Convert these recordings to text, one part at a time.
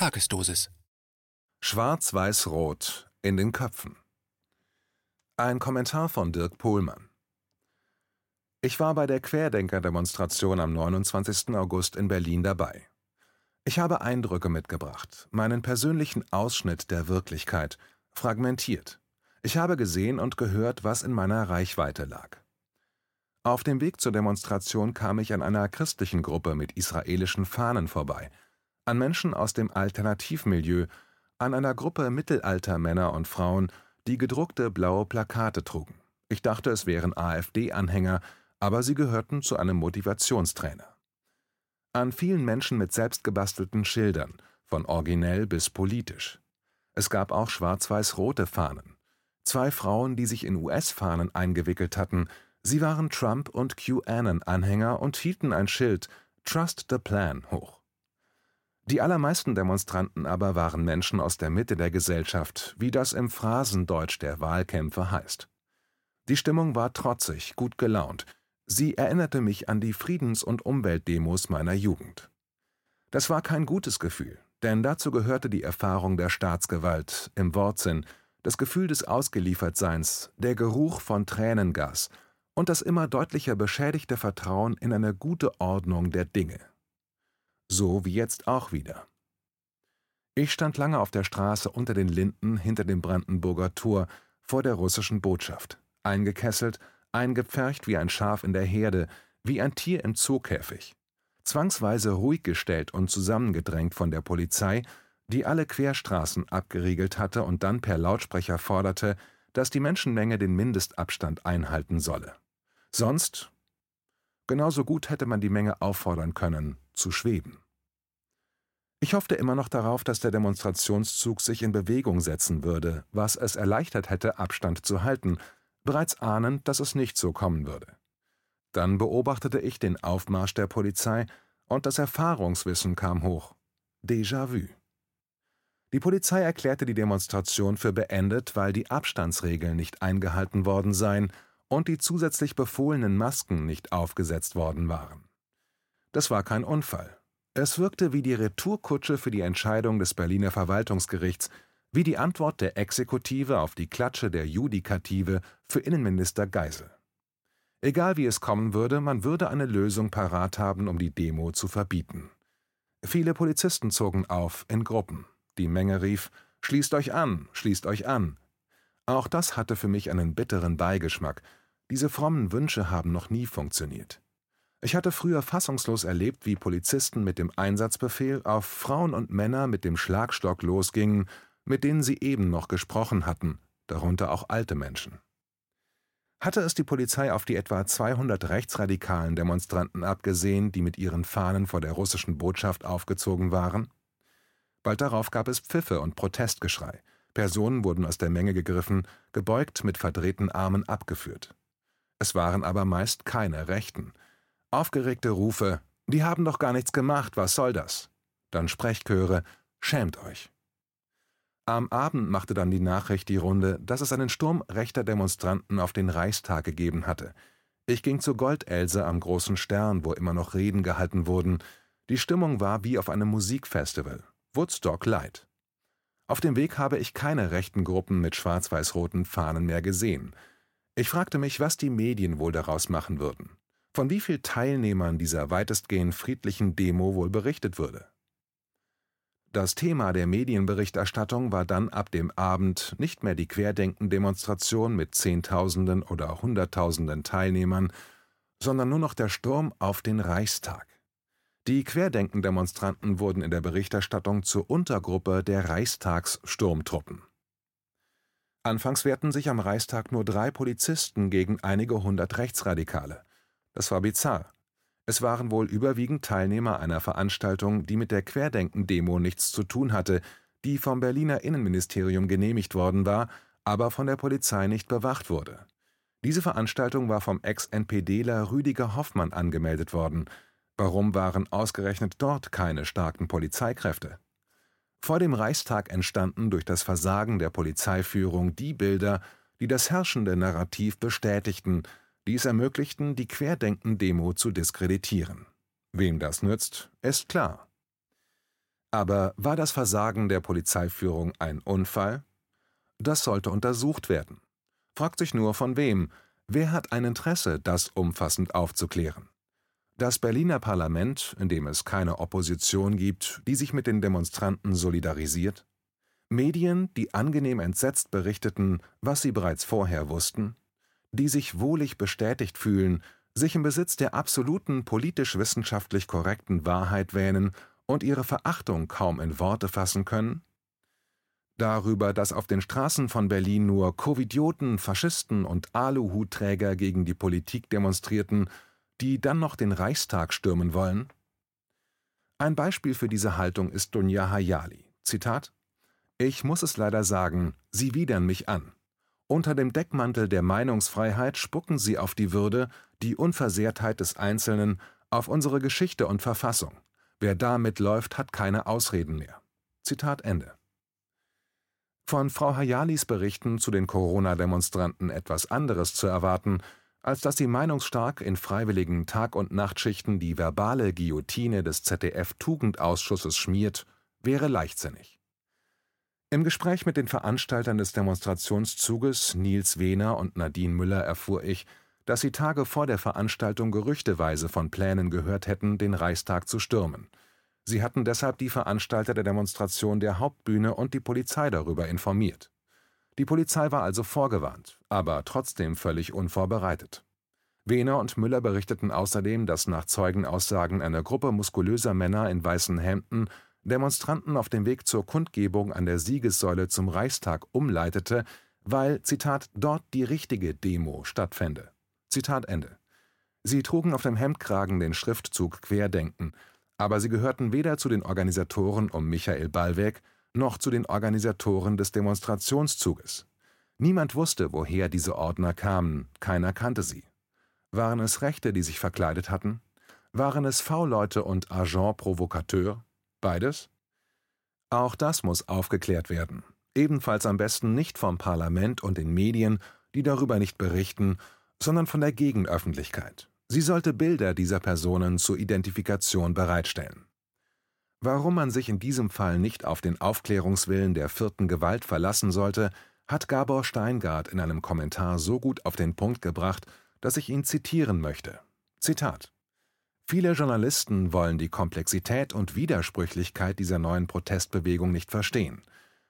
Tagesdosis. Schwarz-Weiß-Rot in den Köpfen. Ein Kommentar von Dirk Pohlmann. Ich war bei der Querdenker-Demonstration am 29. August in Berlin dabei. Ich habe Eindrücke mitgebracht, meinen persönlichen Ausschnitt der Wirklichkeit, fragmentiert. Ich habe gesehen und gehört, was in meiner Reichweite lag. Auf dem Weg zur Demonstration kam ich an einer christlichen Gruppe mit israelischen Fahnen vorbei – an Menschen aus dem Alternativmilieu, an einer Gruppe Mittelaltermänner und Frauen, die gedruckte blaue Plakate trugen. Ich dachte, es wären AfD-Anhänger, aber sie gehörten zu einem Motivationstrainer. An vielen Menschen mit selbstgebastelten Schildern, von originell bis politisch. Es gab auch schwarz-weiß-rote Fahnen. Zwei Frauen, die sich in US-Fahnen eingewickelt hatten, sie waren Trump- und QAnon-Anhänger und hielten ein Schild Trust the Plan hoch. Die allermeisten Demonstranten aber waren Menschen aus der Mitte der Gesellschaft, wie das im Phrasendeutsch der Wahlkämpfe heißt. Die Stimmung war trotzig, gut gelaunt. Sie erinnerte mich an die Friedens- und Umweltdemos meiner Jugend. Das war kein gutes Gefühl, denn dazu gehörte die Erfahrung der Staatsgewalt im Wortsinn, das Gefühl des Ausgeliefertseins, der Geruch von Tränengas und das immer deutlicher beschädigte Vertrauen in eine gute Ordnung der Dinge so wie jetzt auch wieder. Ich stand lange auf der Straße unter den Linden hinter dem Brandenburger Tor vor der russischen Botschaft, eingekesselt, eingepfercht wie ein Schaf in der Herde, wie ein Tier im Zookäfig, zwangsweise ruhig gestellt und zusammengedrängt von der Polizei, die alle Querstraßen abgeriegelt hatte und dann per Lautsprecher forderte, dass die Menschenmenge den Mindestabstand einhalten solle. Sonst genauso gut hätte man die Menge auffordern können, zu schweben. Ich hoffte immer noch darauf, dass der Demonstrationszug sich in Bewegung setzen würde, was es erleichtert hätte, Abstand zu halten, bereits ahnend, dass es nicht so kommen würde. Dann beobachtete ich den Aufmarsch der Polizei und das Erfahrungswissen kam hoch. Déjà-vu. Die Polizei erklärte die Demonstration für beendet, weil die Abstandsregeln nicht eingehalten worden seien und die zusätzlich befohlenen Masken nicht aufgesetzt worden waren. Das war kein Unfall. Es wirkte wie die Retourkutsche für die Entscheidung des Berliner Verwaltungsgerichts, wie die Antwort der Exekutive auf die Klatsche der Judikative für Innenminister Geisel. Egal wie es kommen würde, man würde eine Lösung parat haben, um die Demo zu verbieten. Viele Polizisten zogen auf in Gruppen. Die Menge rief: Schließt euch an, schließt euch an. Auch das hatte für mich einen bitteren Beigeschmack. Diese frommen Wünsche haben noch nie funktioniert. Ich hatte früher fassungslos erlebt, wie Polizisten mit dem Einsatzbefehl auf Frauen und Männer mit dem Schlagstock losgingen, mit denen sie eben noch gesprochen hatten, darunter auch alte Menschen. Hatte es die Polizei auf die etwa 200 rechtsradikalen Demonstranten abgesehen, die mit ihren Fahnen vor der russischen Botschaft aufgezogen waren? Bald darauf gab es Pfiffe und Protestgeschrei. Personen wurden aus der Menge gegriffen, gebeugt mit verdrehten Armen abgeführt. Es waren aber meist keine Rechten, Aufgeregte Rufe, die haben doch gar nichts gemacht, was soll das? Dann Sprechchöre, schämt euch. Am Abend machte dann die Nachricht die Runde, dass es einen Sturm rechter Demonstranten auf den Reichstag gegeben hatte. Ich ging zu Goldelse am großen Stern, wo immer noch Reden gehalten wurden. Die Stimmung war wie auf einem Musikfestival. Woodstock Light. Auf dem Weg habe ich keine rechten Gruppen mit schwarz-weiß-roten Fahnen mehr gesehen. Ich fragte mich, was die Medien wohl daraus machen würden von wie viel Teilnehmern dieser weitestgehend friedlichen Demo wohl berichtet würde. Das Thema der Medienberichterstattung war dann ab dem Abend nicht mehr die Querdenken-Demonstration mit Zehntausenden oder Hunderttausenden Teilnehmern, sondern nur noch der Sturm auf den Reichstag. Die Querdenken-Demonstranten wurden in der Berichterstattung zur Untergruppe der Reichstagssturmtruppen. Anfangs wehrten sich am Reichstag nur drei Polizisten gegen einige hundert Rechtsradikale. Das war bizarr. Es waren wohl überwiegend Teilnehmer einer Veranstaltung, die mit der Querdenken-Demo nichts zu tun hatte, die vom Berliner Innenministerium genehmigt worden war, aber von der Polizei nicht bewacht wurde. Diese Veranstaltung war vom Ex-NPDler Rüdiger Hoffmann angemeldet worden. Warum waren ausgerechnet dort keine starken Polizeikräfte? Vor dem Reichstag entstanden durch das Versagen der Polizeiführung die Bilder, die das herrschende Narrativ bestätigten, die es ermöglichten, die Querdenken-Demo zu diskreditieren. Wem das nützt, ist klar. Aber war das Versagen der Polizeiführung ein Unfall? Das sollte untersucht werden. Fragt sich nur von wem, wer hat ein Interesse, das umfassend aufzuklären? Das Berliner Parlament, in dem es keine Opposition gibt, die sich mit den Demonstranten solidarisiert? Medien, die angenehm entsetzt berichteten, was sie bereits vorher wussten? Die sich wohlig bestätigt fühlen, sich im Besitz der absoluten politisch-wissenschaftlich korrekten Wahrheit wähnen und ihre Verachtung kaum in Worte fassen können? Darüber, dass auf den Straßen von Berlin nur Covidioten, Faschisten und Aluhutträger gegen die Politik demonstrierten, die dann noch den Reichstag stürmen wollen? Ein Beispiel für diese Haltung ist Dunja Hayali. Zitat: Ich muss es leider sagen, sie widern mich an. Unter dem Deckmantel der Meinungsfreiheit spucken sie auf die Würde, die Unversehrtheit des Einzelnen, auf unsere Geschichte und Verfassung. Wer da mitläuft, hat keine Ausreden mehr. Zitat Ende. Von Frau Hayalis Berichten zu den Corona-Demonstranten etwas anderes zu erwarten, als dass sie meinungsstark in freiwilligen Tag- und Nachtschichten die verbale Guillotine des ZDF-Tugendausschusses schmiert, wäre leichtsinnig. Im Gespräch mit den Veranstaltern des Demonstrationszuges Nils Wehner und Nadine Müller erfuhr ich, dass sie Tage vor der Veranstaltung gerüchteweise von Plänen gehört hätten, den Reichstag zu stürmen. Sie hatten deshalb die Veranstalter der Demonstration der Hauptbühne und die Polizei darüber informiert. Die Polizei war also vorgewarnt, aber trotzdem völlig unvorbereitet. Wehner und Müller berichteten außerdem, dass nach Zeugenaussagen eine Gruppe muskulöser Männer in weißen Hemden Demonstranten auf dem Weg zur Kundgebung an der Siegessäule zum Reichstag umleitete, weil, Zitat, dort die richtige Demo stattfände. Zitat Ende. Sie trugen auf dem Hemdkragen den Schriftzug Querdenken, aber sie gehörten weder zu den Organisatoren um Michael Ballweg noch zu den Organisatoren des Demonstrationszuges. Niemand wusste, woher diese Ordner kamen, keiner kannte sie. Waren es Rechte, die sich verkleidet hatten? Waren es V-Leute und Agent Provocateur? Beides? Auch das muss aufgeklärt werden. Ebenfalls am besten nicht vom Parlament und den Medien, die darüber nicht berichten, sondern von der Gegenöffentlichkeit. Sie sollte Bilder dieser Personen zur Identifikation bereitstellen. Warum man sich in diesem Fall nicht auf den Aufklärungswillen der vierten Gewalt verlassen sollte, hat Gabor Steingart in einem Kommentar so gut auf den Punkt gebracht, dass ich ihn zitieren möchte. Zitat Viele Journalisten wollen die Komplexität und Widersprüchlichkeit dieser neuen Protestbewegung nicht verstehen.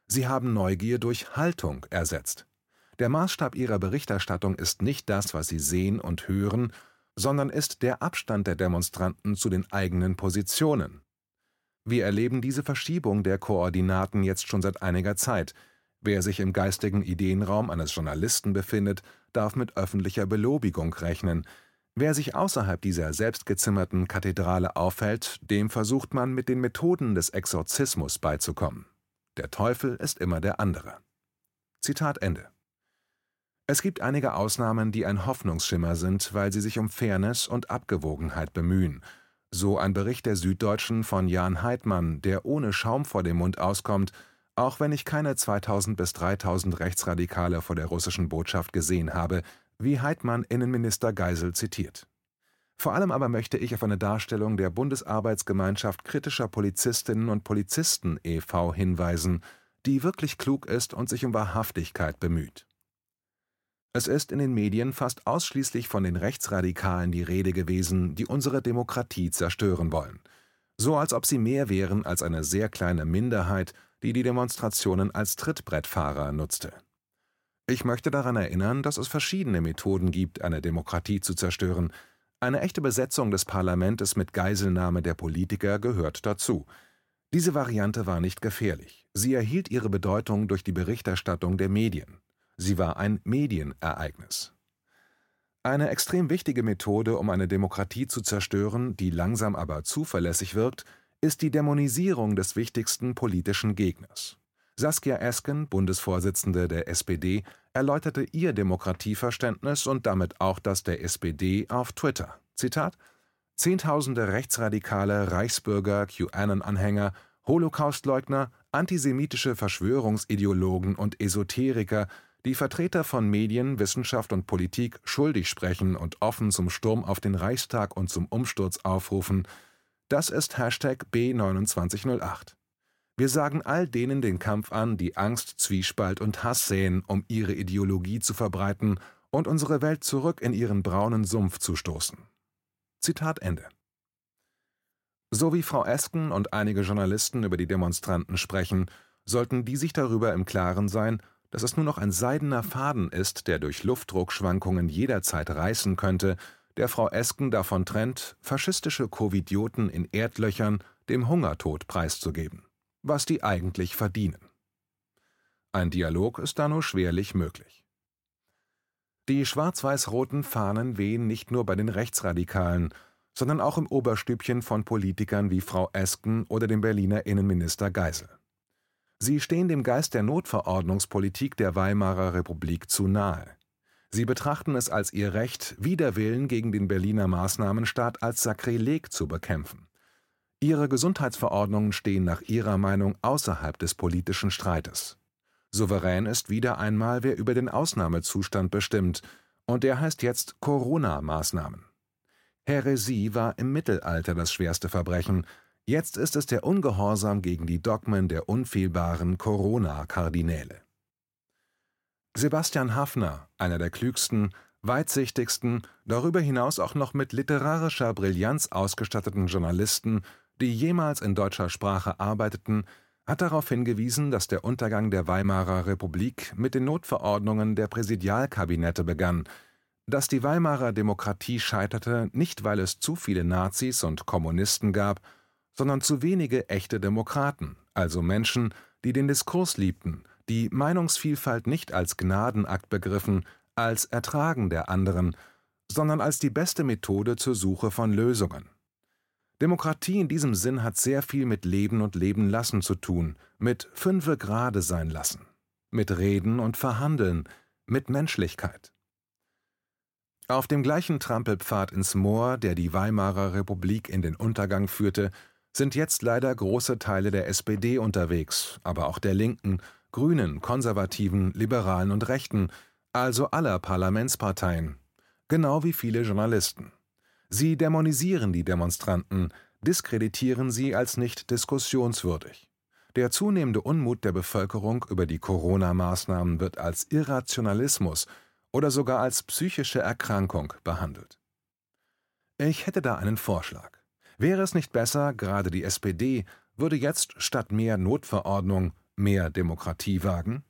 Sie haben Neugier durch Haltung ersetzt. Der Maßstab ihrer Berichterstattung ist nicht das, was sie sehen und hören, sondern ist der Abstand der Demonstranten zu den eigenen Positionen. Wir erleben diese Verschiebung der Koordinaten jetzt schon seit einiger Zeit. Wer sich im geistigen Ideenraum eines Journalisten befindet, darf mit öffentlicher Belobigung rechnen, Wer sich außerhalb dieser selbstgezimmerten Kathedrale aufhält, dem versucht man mit den Methoden des Exorzismus beizukommen. Der Teufel ist immer der andere. Zitat Ende. Es gibt einige Ausnahmen, die ein Hoffnungsschimmer sind, weil sie sich um Fairness und Abgewogenheit bemühen. So ein Bericht der Süddeutschen von Jan Heidmann, der ohne Schaum vor dem Mund auskommt, auch wenn ich keine 2000 bis 3000 Rechtsradikale vor der russischen Botschaft gesehen habe, wie Heidmann Innenminister Geisel zitiert. Vor allem aber möchte ich auf eine Darstellung der Bundesarbeitsgemeinschaft kritischer Polizistinnen und Polizisten e.V. hinweisen, die wirklich klug ist und sich um Wahrhaftigkeit bemüht. Es ist in den Medien fast ausschließlich von den Rechtsradikalen die Rede gewesen, die unsere Demokratie zerstören wollen, so als ob sie mehr wären als eine sehr kleine Minderheit, die die Demonstrationen als Trittbrettfahrer nutzte ich möchte daran erinnern, dass es verschiedene Methoden gibt, eine Demokratie zu zerstören. Eine echte Besetzung des Parlaments mit Geiselnahme der Politiker gehört dazu. Diese Variante war nicht gefährlich. Sie erhielt ihre Bedeutung durch die Berichterstattung der Medien. Sie war ein Medienereignis. Eine extrem wichtige Methode, um eine Demokratie zu zerstören, die langsam aber zuverlässig wirkt, ist die Dämonisierung des wichtigsten politischen Gegners. Saskia Esken, Bundesvorsitzende der SPD, erläuterte ihr Demokratieverständnis und damit auch das der SPD auf Twitter. Zitat: Zehntausende rechtsradikale Reichsbürger, QAnon-Anhänger, Holocaustleugner, antisemitische Verschwörungsideologen und Esoteriker, die Vertreter von Medien, Wissenschaft und Politik schuldig sprechen und offen zum Sturm auf den Reichstag und zum Umsturz aufrufen, das ist Hashtag B2908. Wir sagen all denen den Kampf an, die Angst, Zwiespalt und Hass säen, um ihre Ideologie zu verbreiten und unsere Welt zurück in ihren braunen Sumpf zu stoßen. Zitat Ende. So wie Frau Esken und einige Journalisten über die Demonstranten sprechen, sollten die sich darüber im Klaren sein, dass es nur noch ein seidener Faden ist, der durch Luftdruckschwankungen jederzeit reißen könnte, der Frau Esken davon trennt, faschistische Covidioten in Erdlöchern dem Hungertod preiszugeben, was die eigentlich verdienen. Ein Dialog ist da nur schwerlich möglich. Die schwarz-weiß-roten Fahnen wehen nicht nur bei den Rechtsradikalen, sondern auch im Oberstübchen von Politikern wie Frau Esken oder dem Berliner Innenminister Geisel. Sie stehen dem Geist der Notverordnungspolitik der Weimarer Republik zu nahe. Sie betrachten es als ihr Recht, Widerwillen gegen den Berliner Maßnahmenstaat als Sakrileg zu bekämpfen. Ihre Gesundheitsverordnungen stehen nach ihrer Meinung außerhalb des politischen Streites. Souverän ist wieder einmal, wer über den Ausnahmezustand bestimmt, und der heißt jetzt Corona-Maßnahmen. Häresie war im Mittelalter das schwerste Verbrechen, jetzt ist es der Ungehorsam gegen die Dogmen der unfehlbaren Corona-Kardinäle. Sebastian Haffner, einer der klügsten, weitsichtigsten, darüber hinaus auch noch mit literarischer Brillanz ausgestatteten Journalisten, die jemals in deutscher Sprache arbeiteten, hat darauf hingewiesen, dass der Untergang der Weimarer Republik mit den Notverordnungen der Präsidialkabinette begann, dass die Weimarer Demokratie scheiterte, nicht weil es zu viele Nazis und Kommunisten gab, sondern zu wenige echte Demokraten, also Menschen, die den Diskurs liebten, die Meinungsvielfalt nicht als Gnadenakt begriffen, als Ertragen der anderen, sondern als die beste Methode zur Suche von Lösungen. Demokratie in diesem Sinn hat sehr viel mit Leben und Leben lassen zu tun, mit Fünfe Grade sein lassen, mit Reden und Verhandeln, mit Menschlichkeit. Auf dem gleichen Trampelpfad ins Moor, der die Weimarer Republik in den Untergang führte, sind jetzt leider große Teile der SPD unterwegs, aber auch der Linken, Grünen, Konservativen, Liberalen und Rechten, also aller Parlamentsparteien, genau wie viele Journalisten. Sie dämonisieren die Demonstranten, diskreditieren sie als nicht diskussionswürdig. Der zunehmende Unmut der Bevölkerung über die Corona-Maßnahmen wird als Irrationalismus oder sogar als psychische Erkrankung behandelt. Ich hätte da einen Vorschlag. Wäre es nicht besser, gerade die SPD würde jetzt statt mehr Notverordnung mehr Demokratie wagen?